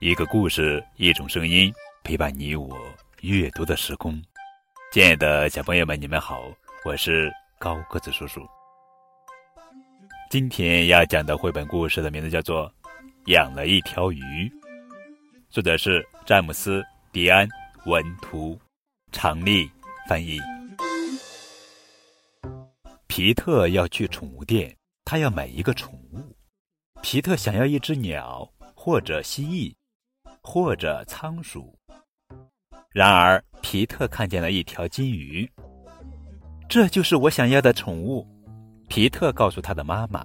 一个故事，一种声音，陪伴你我阅读的时空。亲爱的小朋友们，你们好，我是高个子叔叔。今天要讲的绘本故事的名字叫做《养了一条鱼》，作者是詹姆斯·迪安文图，常丽翻译。皮特要去宠物店，他要买一个宠物。皮特想要一只鸟，或者蜥蜴。或者仓鼠。然而，皮特看见了一条金鱼。这就是我想要的宠物。皮特告诉他的妈妈。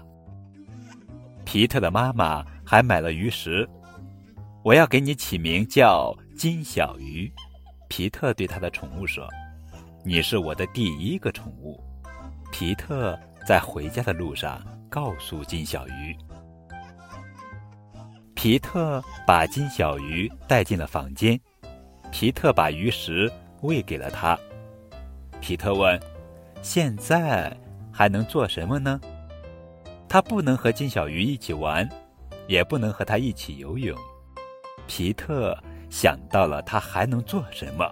皮特的妈妈还买了鱼食。我要给你起名叫金小鱼。皮特对他的宠物说：“你是我的第一个宠物。”皮特在回家的路上告诉金小鱼。皮特把金小鱼带进了房间，皮特把鱼食喂给了他。皮特问：“现在还能做什么呢？”他不能和金小鱼一起玩，也不能和他一起游泳。皮特想到了他还能做什么。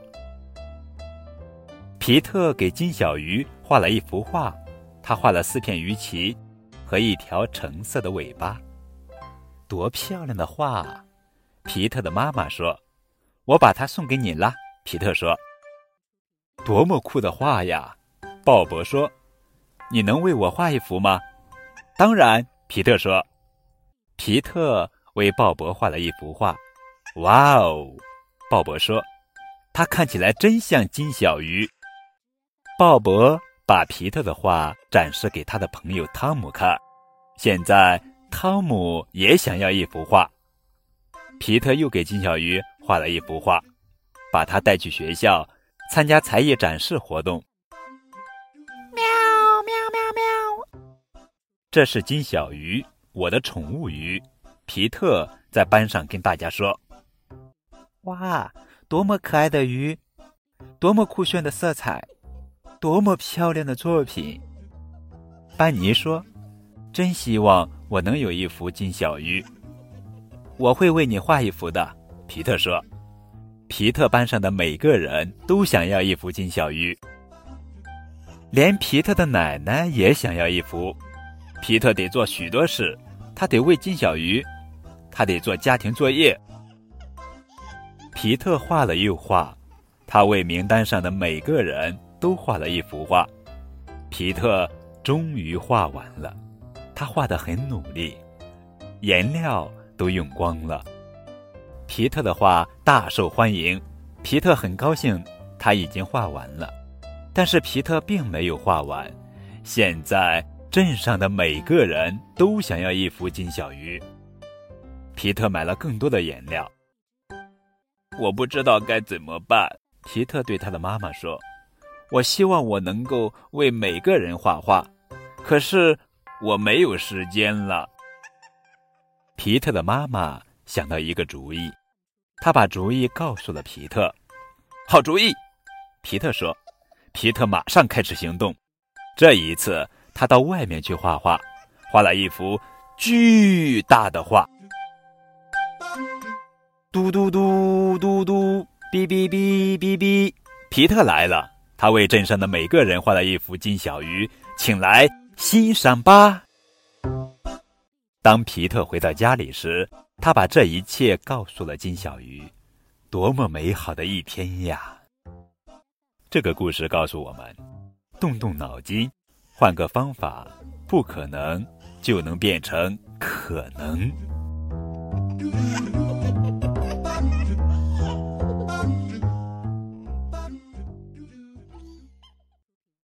皮特给金小鱼画了一幅画，他画了四片鱼鳍和一条橙色的尾巴。多漂亮的画！皮特的妈妈说：“我把它送给你了。”皮特说：“多么酷的画呀！”鲍勃说：“你能为我画一幅吗？”“当然。”皮特说。皮特为鲍勃画了一幅画。“哇哦！”鲍勃说：“他看起来真像金小鱼。”鲍勃把皮特的画展示给他的朋友汤姆看。现在。汤姆也想要一幅画。皮特又给金小鱼画了一幅画，把它带去学校参加才艺展示活动。喵喵喵喵！这是金小鱼，我的宠物鱼。皮特在班上跟大家说：“哇，多么可爱的鱼，多么酷炫的色彩，多么漂亮的作品！”班尼说：“真希望。”我能有一幅金小鱼，我会为你画一幅的。皮特说：“皮特班上的每个人都想要一幅金小鱼，连皮特的奶奶也想要一幅。皮特得做许多事，他得喂金小鱼，他得做家庭作业。皮特画了又画，他为名单上的每个人都画了一幅画。皮特终于画完了。”他画的很努力，颜料都用光了。皮特的画大受欢迎，皮特很高兴，他已经画完了。但是皮特并没有画完，现在镇上的每个人都想要一幅金小鱼。皮特买了更多的颜料。我不知道该怎么办，皮特对他的妈妈说：“我希望我能够为每个人画画，可是。”我没有时间了。皮特的妈妈想到一个主意，她把主意告诉了皮特。好主意，皮特说。皮特马上开始行动。这一次，他到外面去画画，画了一幅巨大的画。嘟嘟嘟嘟嘟，哔哔哔哔哔，皮特来了。他为镇上的每个人画了一幅金小鱼，请来。欣赏吧。当皮特回到家里时，他把这一切告诉了金小鱼。多么美好的一天呀！这个故事告诉我们：动动脑筋，换个方法，不可能就能变成可能。